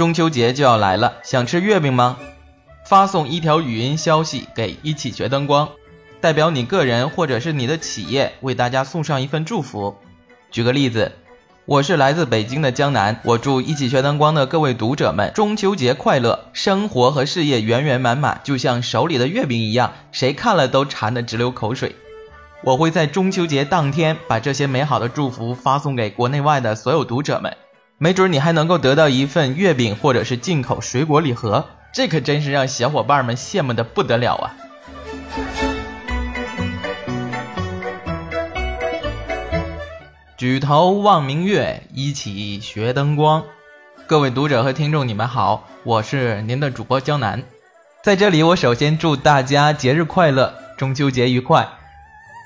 中秋节就要来了，想吃月饼吗？发送一条语音消息给一起学灯光，代表你个人或者是你的企业为大家送上一份祝福。举个例子，我是来自北京的江南，我祝一起学灯光的各位读者们中秋节快乐，生活和事业圆圆满满，就像手里的月饼一样，谁看了都馋得直流口水。我会在中秋节当天把这些美好的祝福发送给国内外的所有读者们，没准你还能够得到一份月饼或者是进口水果礼盒。这可真是让小伙伴们羡慕的不得了啊！举头望明月，一起学灯光。各位读者和听众，你们好，我是您的主播江南。在这里，我首先祝大家节日快乐，中秋节愉快。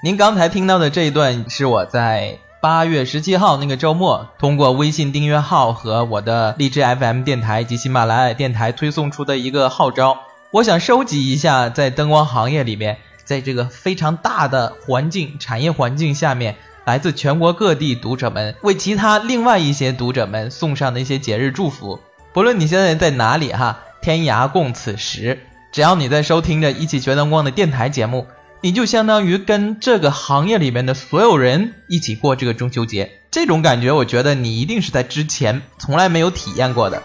您刚才听到的这一段是我在。八月十七号那个周末，通过微信订阅号和我的荔枝 FM 电台及喜马拉雅电台推送出的一个号召，我想收集一下在灯光行业里面，在这个非常大的环境产业环境下面，来自全国各地读者们为其他另外一些读者们送上的一些节日祝福。不论你现在在哪里哈，天涯共此时，只要你在收听着一起学灯光的电台节目。你就相当于跟这个行业里面的所有人一起过这个中秋节，这种感觉，我觉得你一定是在之前从来没有体验过的。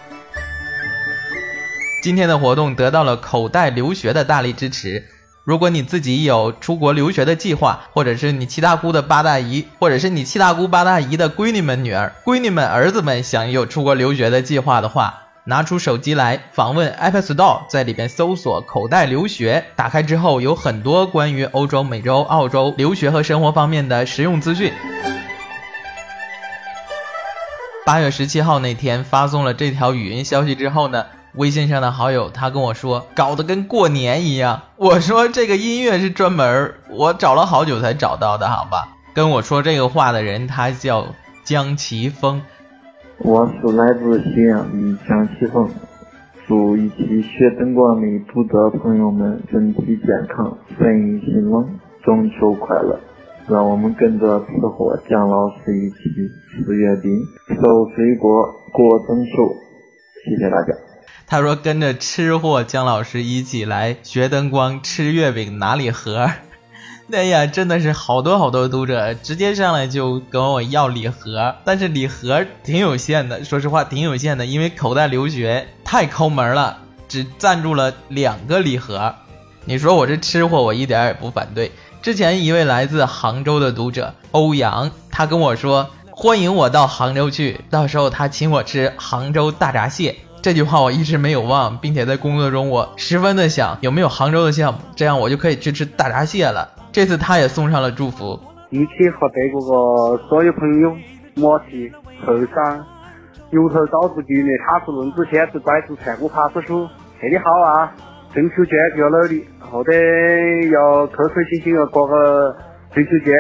今天的活动得到了口袋留学的大力支持。如果你自己有出国留学的计划，或者是你七大姑的八大姨，或者是你七大姑八大姨的闺女们女儿、闺女们儿子们想有出国留学的计划的话。拿出手机来，访问 App Store，在里边搜索“口袋留学”。打开之后，有很多关于欧洲、美洲、澳洲留学和生活方面的实用资讯。八月十七号那天发送了这条语音消息之后呢，微信上的好友他跟我说，搞得跟过年一样。我说这个音乐是专门我找了好久才找到的，好吧？跟我说这个话的人他叫江奇峰。我是来自西安的江启峰，祝一起学灯光的读者朋友们身体健康，生意兴隆，中秋快乐！让我们跟着吃货姜老师一起吃月饼、收水果、过中秋。谢谢大家。他说跟着吃货姜老师一起来学灯光、吃月饼、拿礼盒。哎呀，真的是好多好多读者直接上来就跟我要礼盒，但是礼盒挺有限的，说实话挺有限的，因为口袋留学太抠门了，只赞助了两个礼盒。你说我这吃货，我一点也不反对。之前一位来自杭州的读者欧阳，他跟我说欢迎我到杭州去，到时候他请我吃杭州大闸蟹。这句话我一直没有忘，并且在工作中我十分的想有没有杭州的项目，这样我就可以去吃大闸蟹了。这次他也送上了祝福，一起和德国的所有朋友摩西、后山、牛头枣子局的塔树论子仙子拐子菜谷爬子鼠，特别好啊！中秋节就要努力，后头要开开心心的过个中秋节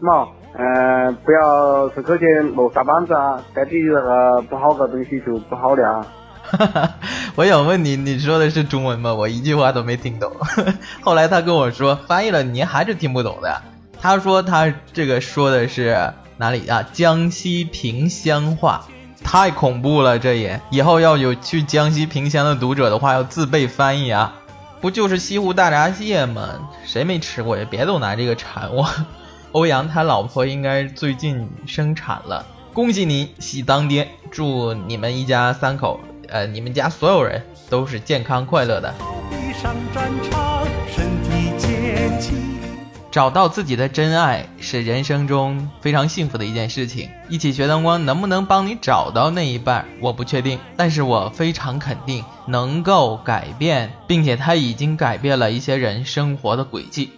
嘛。嗯，不要是口前落大板子啊，再比那个不好的东西就不好了啊。我想问你，你说的是中文吗？我一句话都没听懂。后来他跟我说翻译了，你还是听不懂的。他说他这个说的是哪里啊？江西萍乡话，太恐怖了，这也以后要有去江西萍乡的读者的话，要自备翻译啊。不就是西湖大闸蟹吗？谁没吃过也？别总拿这个馋我。欧阳他老婆应该最近生产了，恭喜你喜当爹，祝你们一家三口。呃，你们家所有人都是健康快乐的。找到自己的真爱是人生中非常幸福的一件事情。一起学灯光能不能帮你找到那一半，我不确定，但是我非常肯定能够改变，并且它已经改变了一些人生活的轨迹。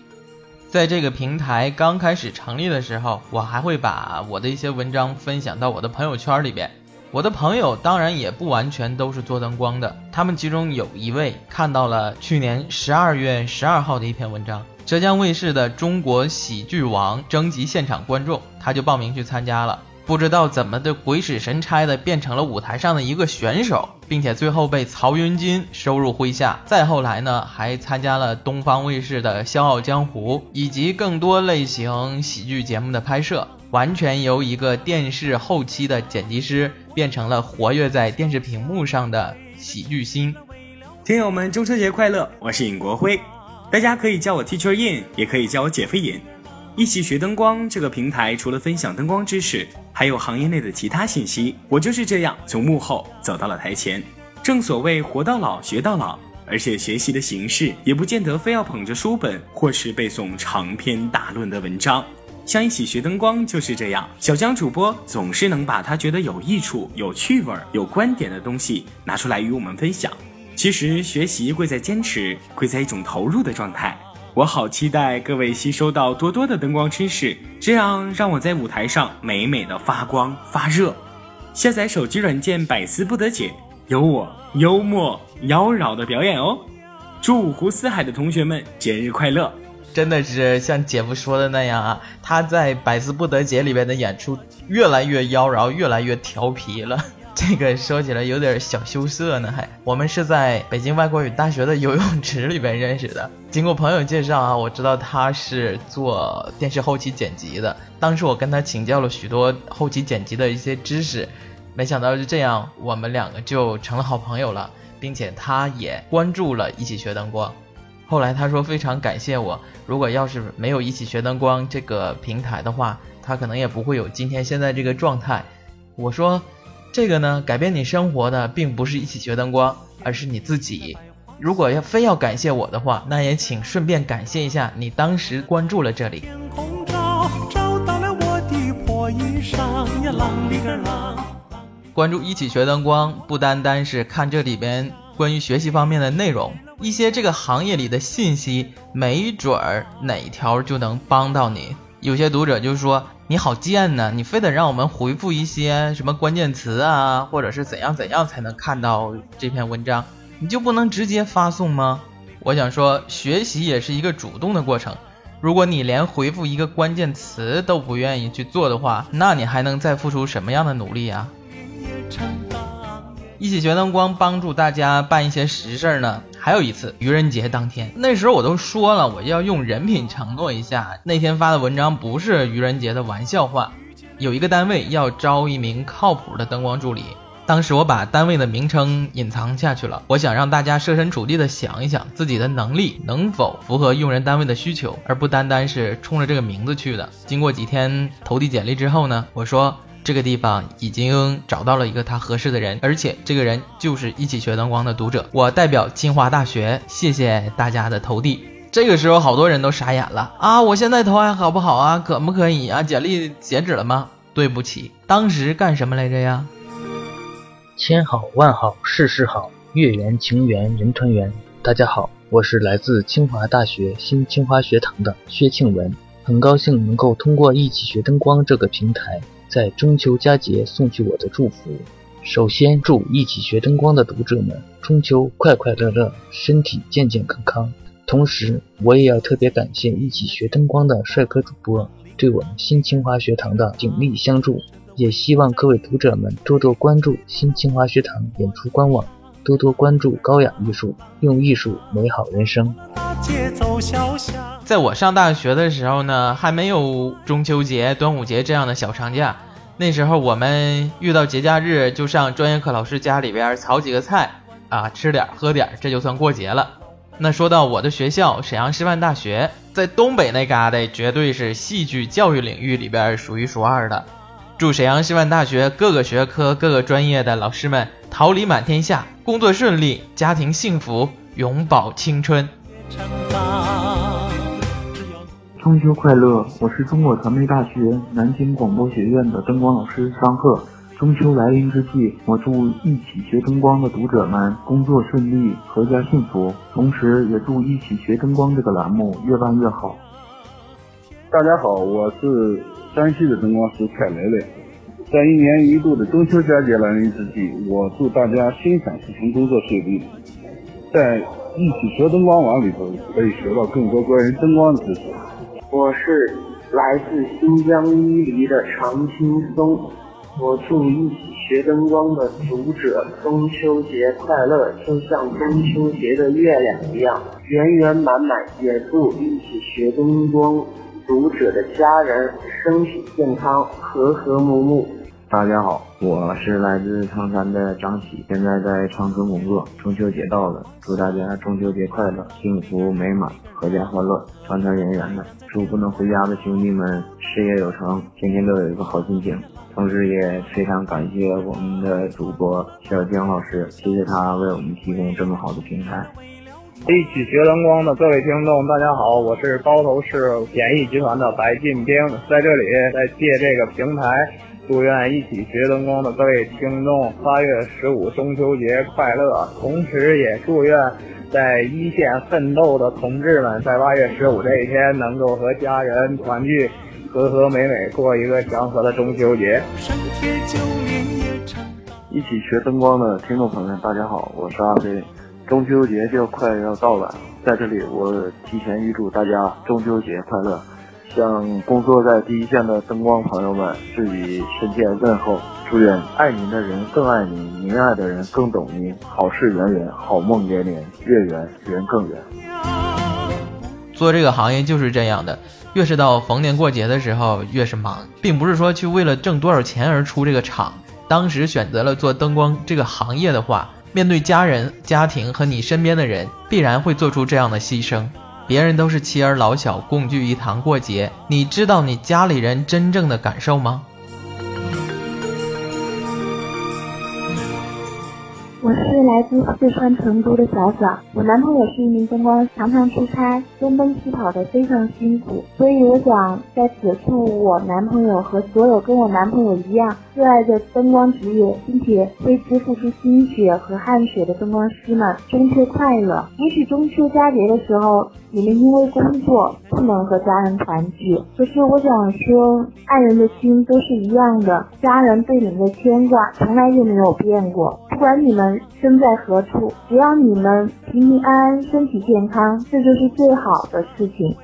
在这个平台刚开始成立的时候，我还会把我的一些文章分享到我的朋友圈里边。我的朋友当然也不完全都是做灯光的，他们其中有一位看到了去年十二月十二号的一篇文章，浙江卫视的《中国喜剧王》征集现场观众，他就报名去参加了。不知道怎么的鬼使神差的变成了舞台上的一个选手，并且最后被曹云金收入麾下。再后来呢，还参加了东方卫视的《笑傲江湖》以及更多类型喜剧节目的拍摄。完全由一个电视后期的剪辑师变成了活跃在电视屏幕上的喜剧星。听友们，中秋节快乐！我是尹国辉，大家可以叫我 Teacher In，也可以叫我姐夫尹。一起学灯光这个平台，除了分享灯光知识，还有行业内的其他信息。我就是这样从幕后走到了台前。正所谓活到老学到老，而且学习的形式也不见得非要捧着书本或是背诵长篇大论的文章。像一起学灯光就是这样，小江主播总是能把他觉得有益处、有趣味、有观点的东西拿出来与我们分享。其实学习贵在坚持，贵在一种投入的状态。我好期待各位吸收到多多的灯光知识，这样让我在舞台上美美的发光发热。下载手机软件百思不得解，有我幽默妖娆的表演哦！祝五湖四海的同学们节日快乐！真的是像姐夫说的那样啊，他在百思不得解里边的演出越来越妖娆，越来越调皮了。这个说起来有点小羞涩呢，还我们是在北京外国语大学的游泳池里边认识的。经过朋友介绍啊，我知道他是做电视后期剪辑的。当时我跟他请教了许多后期剪辑的一些知识，没想到就这样，我们两个就成了好朋友了，并且他也关注了一起学灯光。后来他说非常感谢我，如果要是没有一起学灯光这个平台的话，他可能也不会有今天现在这个状态。我说。这个呢，改变你生活的并不是一起学灯光，而是你自己。如果要非要感谢我的话，那也请顺便感谢一下你当时关注了这里。关注一起学灯光，不单单是看这里边关于学习方面的内容，一些这个行业里的信息，没准儿哪条就能帮到你。有些读者就说。你好贱呢！你非得让我们回复一些什么关键词啊，或者是怎样怎样才能看到这篇文章？你就不能直接发送吗？我想说，学习也是一个主动的过程。如果你连回复一个关键词都不愿意去做的话，那你还能再付出什么样的努力啊？一起学灯光帮助大家办一些实事呢。还有一次愚人节当天，那时候我都说了我要用人品承诺一下。那天发的文章不是愚人节的玩笑话。有一个单位要招一名靠谱的灯光助理，当时我把单位的名称隐藏下去了。我想让大家设身处地的想一想自己的能力能否符合用人单位的需求，而不单单是冲着这个名字去的。经过几天投递简历之后呢，我说。这个地方已经找到了一个他合适的人，而且这个人就是一起学灯光的读者。我代表清华大学，谢谢大家的投递。这个时候，好多人都傻眼了啊！我现在投还好不好啊？可不可以啊？简历截止了吗？对不起，当时干什么来着呀？千好万好，事事好，月圆情圆人团圆。大家好，我是来自清华大学新清华学堂的薛庆文，很高兴能够通过一起学灯光这个平台。在中秋佳节送去我的祝福。首先祝一起学灯光的读者们中秋快快乐乐，身体健健康康。同时，我也要特别感谢一起学灯光的帅哥主播对我们新清华学堂的鼎力相助。也希望各位读者们多多关注新清华学堂演出官网，多多关注高雅艺术，用艺术美好人生。在我上大学的时候呢，还没有中秋节、端午节这样的小长假。那时候我们遇到节假日，就上专业课老师家里边炒几个菜啊，吃点喝点，这就算过节了。那说到我的学校沈阳师范大学，在东北那旮瘩，绝对是戏剧教育领域里边数一数二的。祝沈阳师范大学各个学科、各个专业的老师们桃李满天下，工作顺利，家庭幸福，永葆青春。中秋快乐！我是中国传媒大学南京广播学院的灯光老师张贺。中秋来临之际，我祝一起学灯光的读者们工作顺利，阖家幸福。同时，也祝一起学灯光这个栏目越办越好。大家好，我是山西的灯光师蔡磊磊。在一年一度的中秋佳节来临之际，我祝大家心想事成，工作顺利。在一起学灯光网里头，可以学到更多关于灯光的知识。我是来自新疆伊犁的常青松，我祝一起学灯光的读者中秋节快乐，就像中秋节的月亮一样圆圆满满。也祝一起学灯光读者的家人身体健康，和和睦睦。大家好，我是来自唐山的张喜，现在在长春工作。中秋节到了，祝大家中秋节快乐，幸福美满，阖家欢乐，团团圆圆的。祝不能回家的兄弟们事业有成，天天都有一个好心情。同时也非常感谢我们的主播小江老师，谢谢他为我们提供这么好的平台。一起学蓝光的各位听众，大家好，我是包头市演艺集团的白进兵，在这里再借这个平台。祝愿一起学灯光的各位听众八月十五中秋节快乐！同时也祝愿在一线奋斗的同志们在八月十五这一天能够和家人团聚，和和美美过一个祥和的中秋节。一起学灯光的听众朋友们，大家好，我是阿飞。中秋节就快要到了，在这里我提前预祝大家中秋节快乐。向工作在第一线的灯光朋友们致以深切问候，祝愿爱您的人更爱您，您爱的人更懂您，好事圆圆，好梦连连，月圆人更圆。做这个行业就是这样的，越是到逢年过节的时候越是忙，并不是说去为了挣多少钱而出这个场。当时选择了做灯光这个行业的话，面对家人、家庭和你身边的人，必然会做出这样的牺牲。别人都是妻儿老小共聚一堂过节，你知道你家里人真正的感受吗？我是来自四川成都的小小，我男朋友是一名灯光，常常出差，东奔西跑的非常辛苦，所以我想在此祝我男朋友和所有跟我男朋友一样热爱着灯光职业，并且为之付出心血和汗水的灯光师们中秋快乐。也许中秋佳节的时候，你们因为工作不能和家人团聚，可是我想说，爱人的心都是一样的，家人对你们的牵挂从来就没有变过，不管你们。身在何处，只要你们平平安安、身体健康，这就是最好的事情。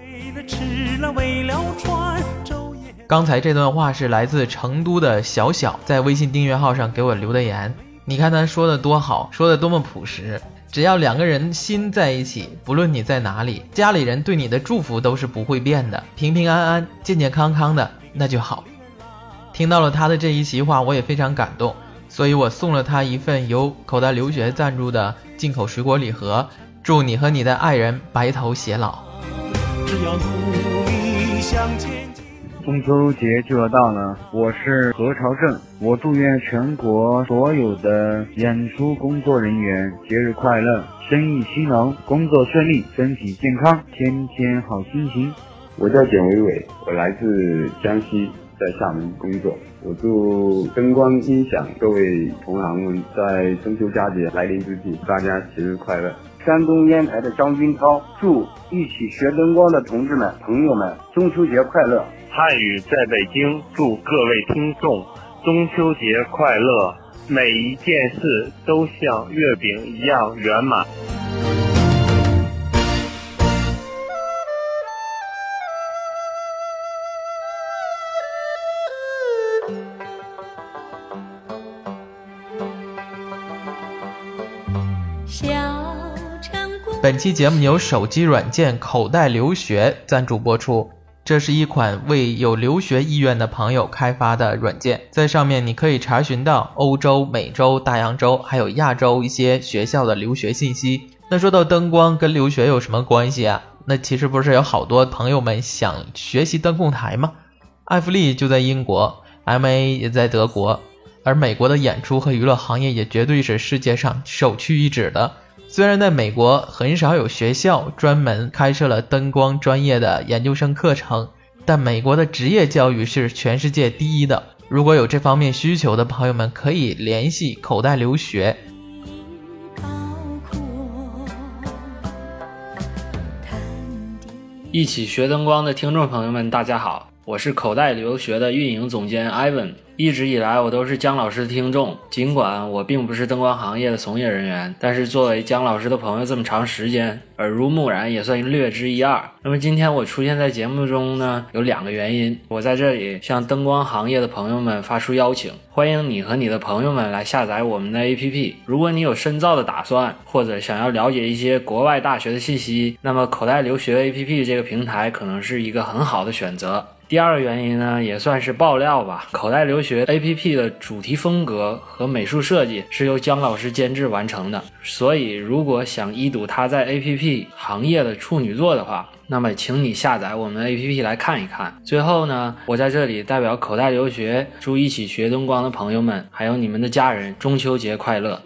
刚才这段话是来自成都的小小在微信订阅号上给我留的言，你看他说的多好，说的多么朴实。只要两个人心在一起，不论你在哪里，家里人对你的祝福都是不会变的，平平安安、健健康康的那就好。听到了他的这一席话，我也非常感动。所以我送了他一份由口袋留学赞助的进口水果礼盒，祝你和你的爱人白头偕老。中秋节就要到了，我是何朝正，我祝愿全国所有的演出工作人员节日快乐，生意兴隆，工作顺利，身体健康，天天好心情。我叫简伟伟，我来自江西。在厦门工作，我祝灯光音响各位同行们在中秋佳节来临之际，大家节日快乐。山东烟台的张军涛，祝一起学灯光的同志们、朋友们中秋节快乐。汉语在北京，祝各位听众中秋节快乐，每一件事都像月饼一样圆满。本期节目由手机软件口袋留学赞助播出。这是一款为有留学意愿的朋友开发的软件，在上面你可以查询到欧洲、美洲、大洋洲还有亚洲一些学校的留学信息。那说到灯光跟留学有什么关系啊？那其实不是有好多朋友们想学习灯控台吗？艾弗利就在英国，MA 也在德国，而美国的演出和娱乐行业也绝对是世界上首屈一指的。虽然在美国很少有学校专门开设了灯光专业的研究生课程，但美国的职业教育是全世界第一的。如果有这方面需求的朋友们，可以联系口袋留学。一起学灯光的听众朋友们，大家好，我是口袋留学的运营总监 Ivan。一直以来，我都是姜老师的听众。尽管我并不是灯光行业的从业人员，但是作为姜老师的朋友这么长时间，耳濡目染也算略知一二。那么今天我出现在节目中呢，有两个原因。我在这里向灯光行业的朋友们发出邀请，欢迎你和你的朋友们来下载我们的 APP。如果你有深造的打算，或者想要了解一些国外大学的信息，那么口袋留学 APP 这个平台可能是一个很好的选择。第二个原因呢，也算是爆料吧。口袋留学 APP 的主题风格和美术设计是由姜老师监制完成的，所以如果想一睹他在 APP 行业的处女作的话，那么请你下载我们 APP 来看一看。最后呢，我在这里代表口袋留学，祝一起学灯光的朋友们，还有你们的家人，中秋节快乐！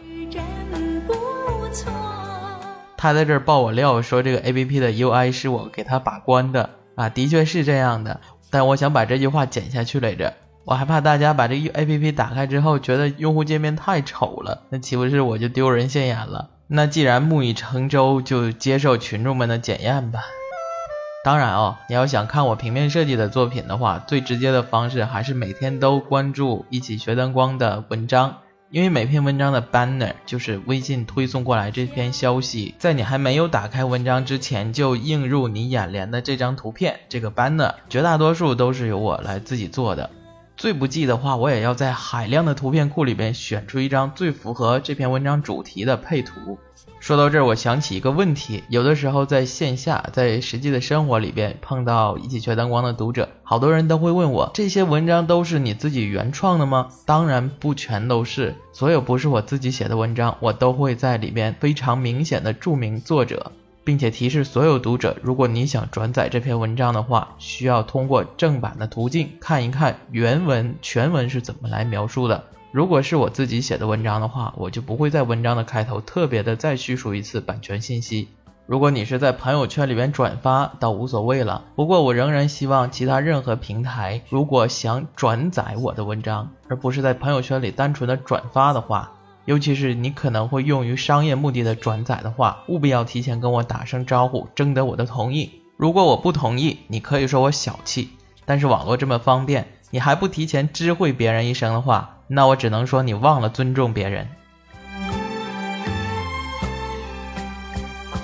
他在这儿爆我料，说这个 APP 的 UI 是我给他把关的啊，的确是这样的。但我想把这句话剪下去来着，我害怕大家把这个 A P P 打开之后觉得用户界面太丑了，那岂不是我就丢人现眼了？那既然木已成舟，就接受群众们的检验吧。当然哦，你要想看我平面设计的作品的话，最直接的方式还是每天都关注一起学灯光的文章。因为每篇文章的 banner 就是微信推送过来这篇消息，在你还没有打开文章之前就映入你眼帘的这张图片，这个 banner 绝大多数都是由我来自己做的。最不济的话，我也要在海量的图片库里边选出一张最符合这篇文章主题的配图。说到这儿，我想起一个问题：有的时候在线下，在实际的生活里边碰到一起学灯光的读者，好多人都会问我，这些文章都是你自己原创的吗？当然不全都是，所有不是我自己写的文章，我都会在里边非常明显的注明作者。并且提示所有读者，如果你想转载这篇文章的话，需要通过正版的途径看一看原文全文是怎么来描述的。如果是我自己写的文章的话，我就不会在文章的开头特别的再叙述一次版权信息。如果你是在朋友圈里面转发，倒无所谓了。不过我仍然希望其他任何平台，如果想转载我的文章，而不是在朋友圈里单纯的转发的话。尤其是你可能会用于商业目的的转载的话，务必要提前跟我打声招呼，征得我的同意。如果我不同意，你可以说我小气。但是网络这么方便，你还不提前知会别人一声的话，那我只能说你忘了尊重别人。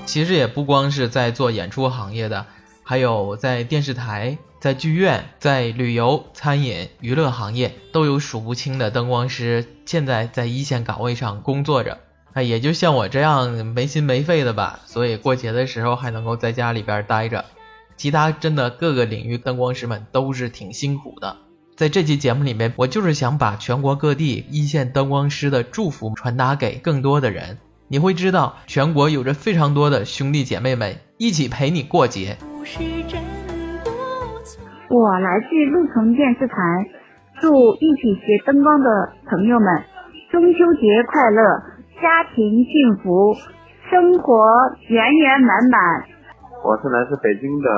其实也不光是在做演出行业的，还有在电视台。在剧院、在旅游、餐饮、娱乐行业，都有数不清的灯光师现在在一线岗位上工作着。哎，也就像我这样没心没肺的吧，所以过节的时候还能够在家里边待着。其他真的各个领域灯光师们都是挺辛苦的。在这期节目里面，我就是想把全国各地一线灯光师的祝福传达给更多的人。你会知道，全国有着非常多的兄弟姐妹们一起陪你过节。我来自鹿城电视台，祝一起学灯光的朋友们中秋节快乐，家庭幸福，生活圆圆满满。我是来自北京的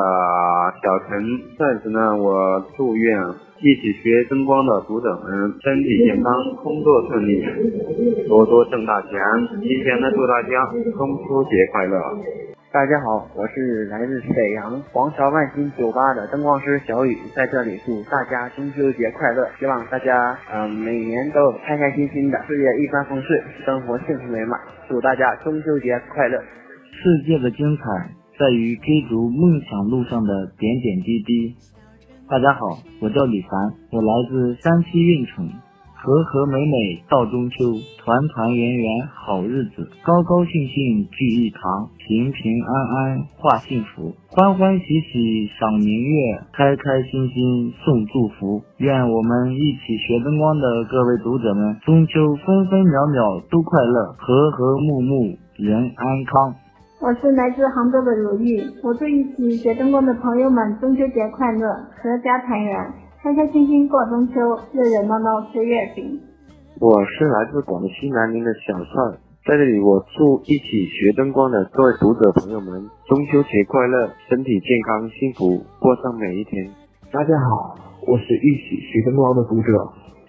小陈，在此呢，我祝愿一起学灯光的读者们身体健康，工作顺利，多多挣大钱。提前呢，祝大家中秋节快乐。大家好，我是来自沈阳皇桥万兴酒吧的灯光师小雨，在这里祝大家中秋节快乐，希望大家嗯每年都开开心心的，事业一帆风顺，生活幸福美满，祝大家中秋节快乐。世界的精彩在于追逐梦想路上的点点滴滴。大家好，我叫李凡，我来自山西运城。和和美美到中秋，团团圆圆好日子，高高兴兴聚一堂，平平安安话幸福，欢欢喜喜赏明月，开开心心送祝福。愿我们一起学灯光的各位读者们，中秋分分秒秒都快乐，和和睦睦人安康。我是来自杭州的如玉，我祝一起学灯光的朋友们中秋节快乐，阖家团圆。开开心心过中秋，热热闹闹吃月饼。我是来自广西南宁的小帅，在这里我祝一起学灯光的各位读者朋友们中秋节快乐，身体健康，幸福过上每一天。大家好，我是一起学灯光的读者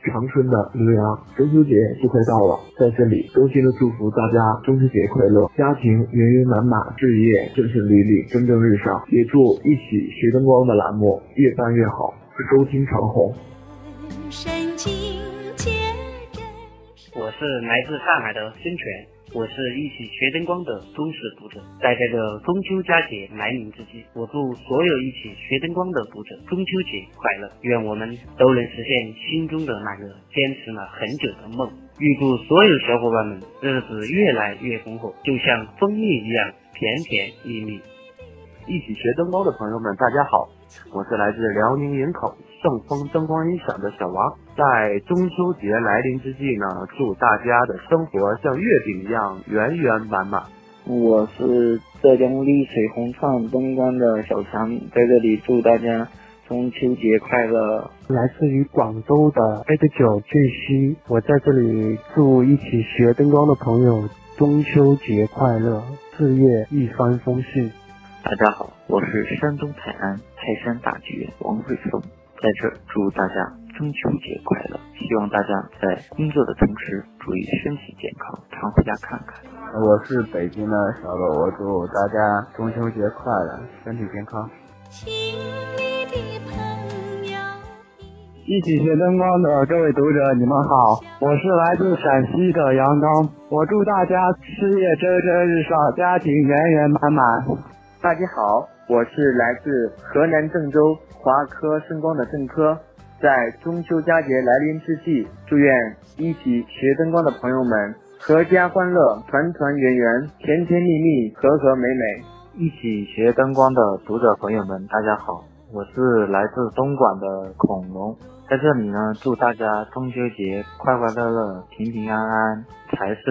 长春的刘洋，中秋节就快到了，在这里衷心的祝福大家中秋节快乐，家庭圆圆满满，事业顺顺利利，蒸蒸日上。也祝一起学灯光的栏目越办越好。收听长虹。我是来自上海的孙权。我是一起学灯光的忠实读者，在这个中秋佳节来临之际，我祝所有一起学灯光的读者中秋节快乐，愿我们都能实现心中的那个坚持了很久的梦。预祝所有小伙伴们日子越来越红火，就像蜂蜜一样甜甜蜜蜜。一起学灯光的朋友们，大家好，我是来自辽宁营口。盛丰灯光音响的小王，在中秋节来临之际呢，祝大家的生活像月饼一样圆圆满满。我是浙江丽水红创灯光的小强，在这里祝大家中秋节快乐。来自于广州的 A 九俊熙，我在这里祝一起学灯光的朋友中秋节快乐，事业一帆风顺。大家好，我是山东泰安泰山大剧院王瑞峰。在这祝大家中秋节快乐！希望大家在工作的同时注意身体健康，常回家看看。我是北京的小豆，我祝大家中秋节快乐，身体健康。一起学灯光的各位读者，你们好，我是来自陕西的杨刚，我祝大家事业蒸蒸日上，家庭圆圆满满。大家好，我是来自河南郑州。华科声光的郑科，在中秋佳节来临之际，祝愿一起学灯光的朋友们阖家欢乐，团团圆圆，甜甜蜜蜜，和和美美。一起学灯光的读者朋友们，大家好，我是来自东莞的恐龙，在这里呢，祝大家中秋节快快乐乐，平平安安，财色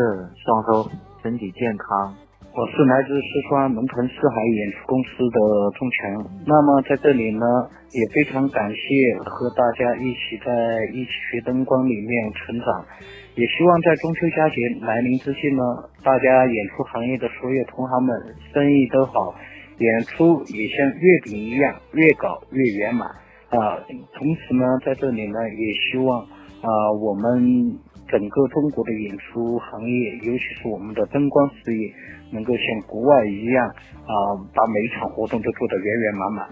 双收，身体健康。我是来自四川龙腾四海演出公司的钟强，那么在这里呢，也非常感谢和大家一起在一起学灯光里面成长，也希望在中秋佳节来临之际呢，大家演出行业的所有同行们生意都好，演出也像月饼一样越搞越圆满啊！同时呢，在这里呢，也希望啊我们整个中国的演出行业，尤其是我们的灯光事业。能够像国外一样啊，把每一场活动都做得圆圆满满。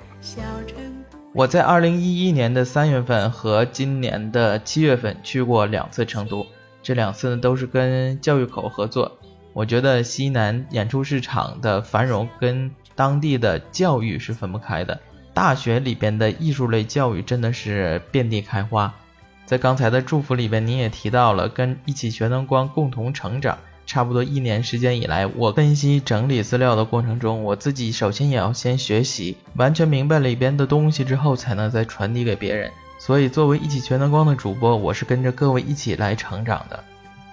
我在二零一一年的三月份和今年的七月份去过两次成都，这两次呢都是跟教育口合作。我觉得西南演出市场的繁荣跟当地的教育是分不开的。大学里边的艺术类教育真的是遍地开花。在刚才的祝福里边，你也提到了跟一起学灯光共同成长。差不多一年时间以来，我分析整理资料的过程中，我自己首先也要先学习，完全明白里边的东西之后，才能再传递给别人。所以，作为一起全能光的主播，我是跟着各位一起来成长的。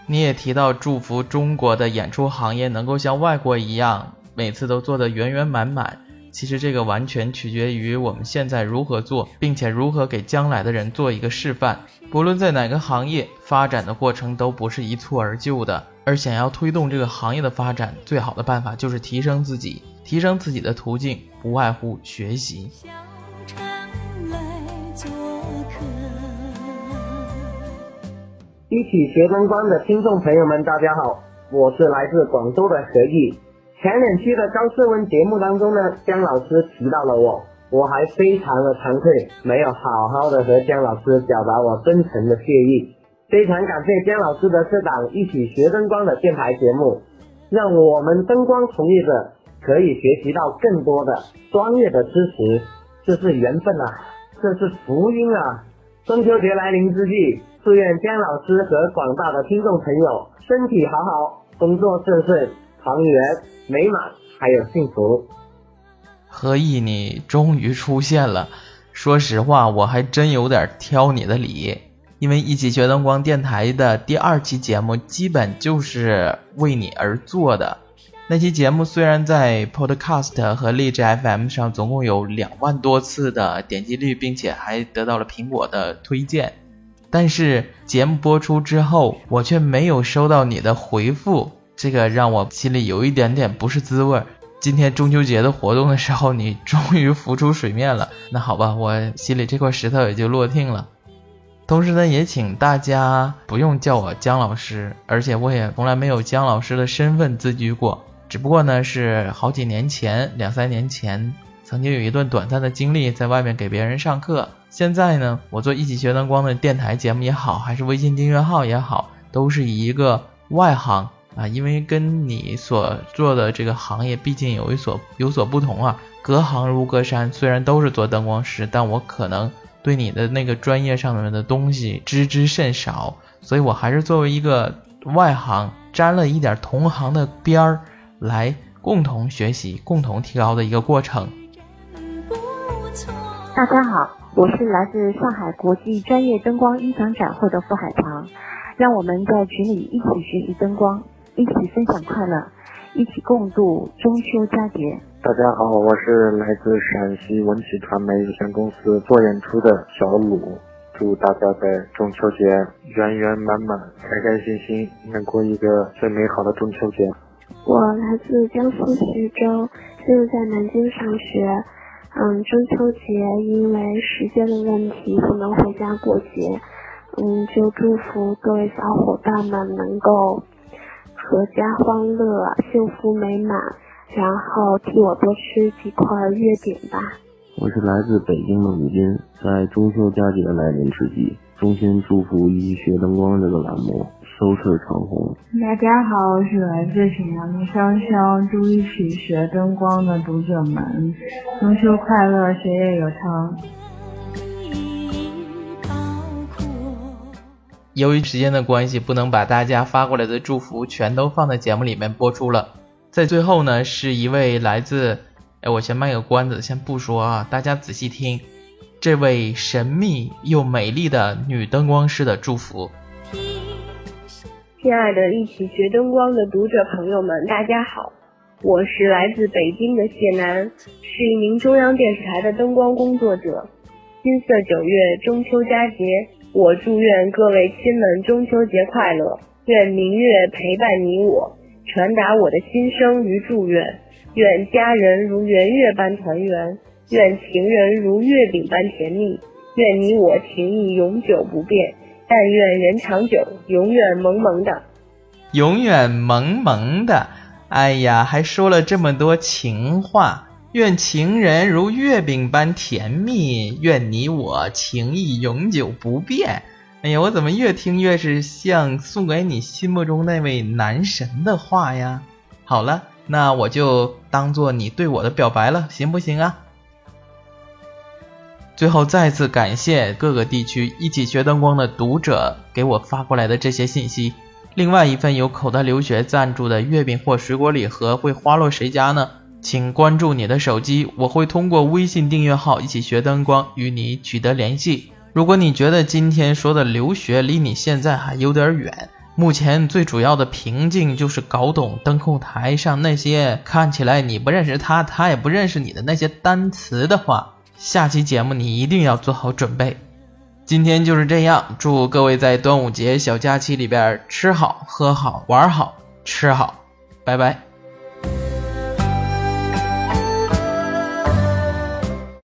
你也提到祝福中国的演出行业能够像外国一样，每次都做得圆圆满满。其实这个完全取决于我们现在如何做，并且如何给将来的人做一个示范。不论在哪个行业，发展的过程都不是一蹴而就的。而想要推动这个行业的发展，最好的办法就是提升自己。提升自己的途径不外乎学习。一起学灯光的听众朋友们，大家好，我是来自广州的何毅。前两期的高斯文节目当中呢，姜老师提到了我，我还非常的惭愧，没有好好的和姜老师表达我真诚的谢意。非常感谢姜老师的这档一起学灯光的电台节目，让我们灯光从业者可以学习到更多的专业的知识，这是缘分啊，这是福音啊！中秋节来临之际，祝愿姜老师和广大的听众朋友身体好好，工作顺顺，团圆美满，还有幸福。何意，你终于出现了。说实话，我还真有点挑你的理。因为一起学灯光电台的第二期节目基本就是为你而做的。那期节目虽然在 Podcast 和荔枝 FM 上总共有两万多次的点击率，并且还得到了苹果的推荐，但是节目播出之后，我却没有收到你的回复，这个让我心里有一点点不是滋味。今天中秋节的活动的时候，你终于浮出水面了，那好吧，我心里这块石头也就落定了。同时呢，也请大家不用叫我姜老师，而且我也从来没有姜老师的身份自居过。只不过呢，是好几年前，两三年前，曾经有一段短暂的经历，在外面给别人上课，现在呢，我做一起学灯光的电台节目也好，还是微信订阅号也好，都是以一个外行啊，因为跟你所做的这个行业毕竟有一所有所不同啊，隔行如隔山。虽然都是做灯光师，但我可能对你的那个专业上面的东西知之甚少，所以我还是作为一个外行，沾了一点同行的边儿来共同学习、共同提高的一个过程。大家好，我是来自上海国际专业灯光音响展会的付海棠，让我们在群里一起学习灯光，一起分享快乐，一起共度中秋佳节。大家好，我是来自陕西文启传媒有限公司做演出的小鲁，祝大家在中秋节圆圆满满、开开心心，能过一个最美好的中秋节。我来自江苏徐州，现在在南京上学。嗯，中秋节因为时间的问题不能回家过节，嗯，就祝福各位小伙伴们能够阖家欢乐、幸福美满，然后替我多吃几块月饼吧。我是来自北京的武斌，在中秋佳节来临之际，衷心祝福一起学灯光这个栏目。收视长虹。大家好，我是来自沈阳的香香，祝一起学灯光的读者们中秋快乐，学业有成。由于时间的关系，不能把大家发过来的祝福全都放在节目里面播出了。在最后呢，是一位来自……哎，我先卖个关子，先不说啊，大家仔细听，这位神秘又美丽的女灯光师的祝福。亲爱的，一起学灯光的读者朋友们，大家好，我是来自北京的谢楠，是一名中央电视台的灯光工作者。金色九月，中秋佳节，我祝愿各位亲们中秋节快乐，愿明月陪伴你我，传达我的心声与祝愿，愿家人如圆月般团圆，愿情人如月饼般甜蜜，愿你我情谊永久不变。但愿人长久，永远萌萌的，永远萌萌的。哎呀，还说了这么多情话。愿情人如月饼般甜蜜，愿你我情谊永久不变。哎呀，我怎么越听越是像送给你心目中那位男神的话呀？好了，那我就当做你对我的表白了，行不行啊？最后再次感谢各个地区一起学灯光的读者给我发过来的这些信息。另外一份由口袋留学赞助的月饼或水果礼盒会花落谁家呢？请关注你的手机，我会通过微信订阅号一起学灯光与你取得联系。如果你觉得今天说的留学离你现在还有点远，目前最主要的瓶颈就是搞懂灯控台上那些看起来你不认识他，他也不认识你的那些单词的话。下期节目你一定要做好准备。今天就是这样，祝各位在端午节小假期里边吃好、喝好、玩好、吃好，拜拜。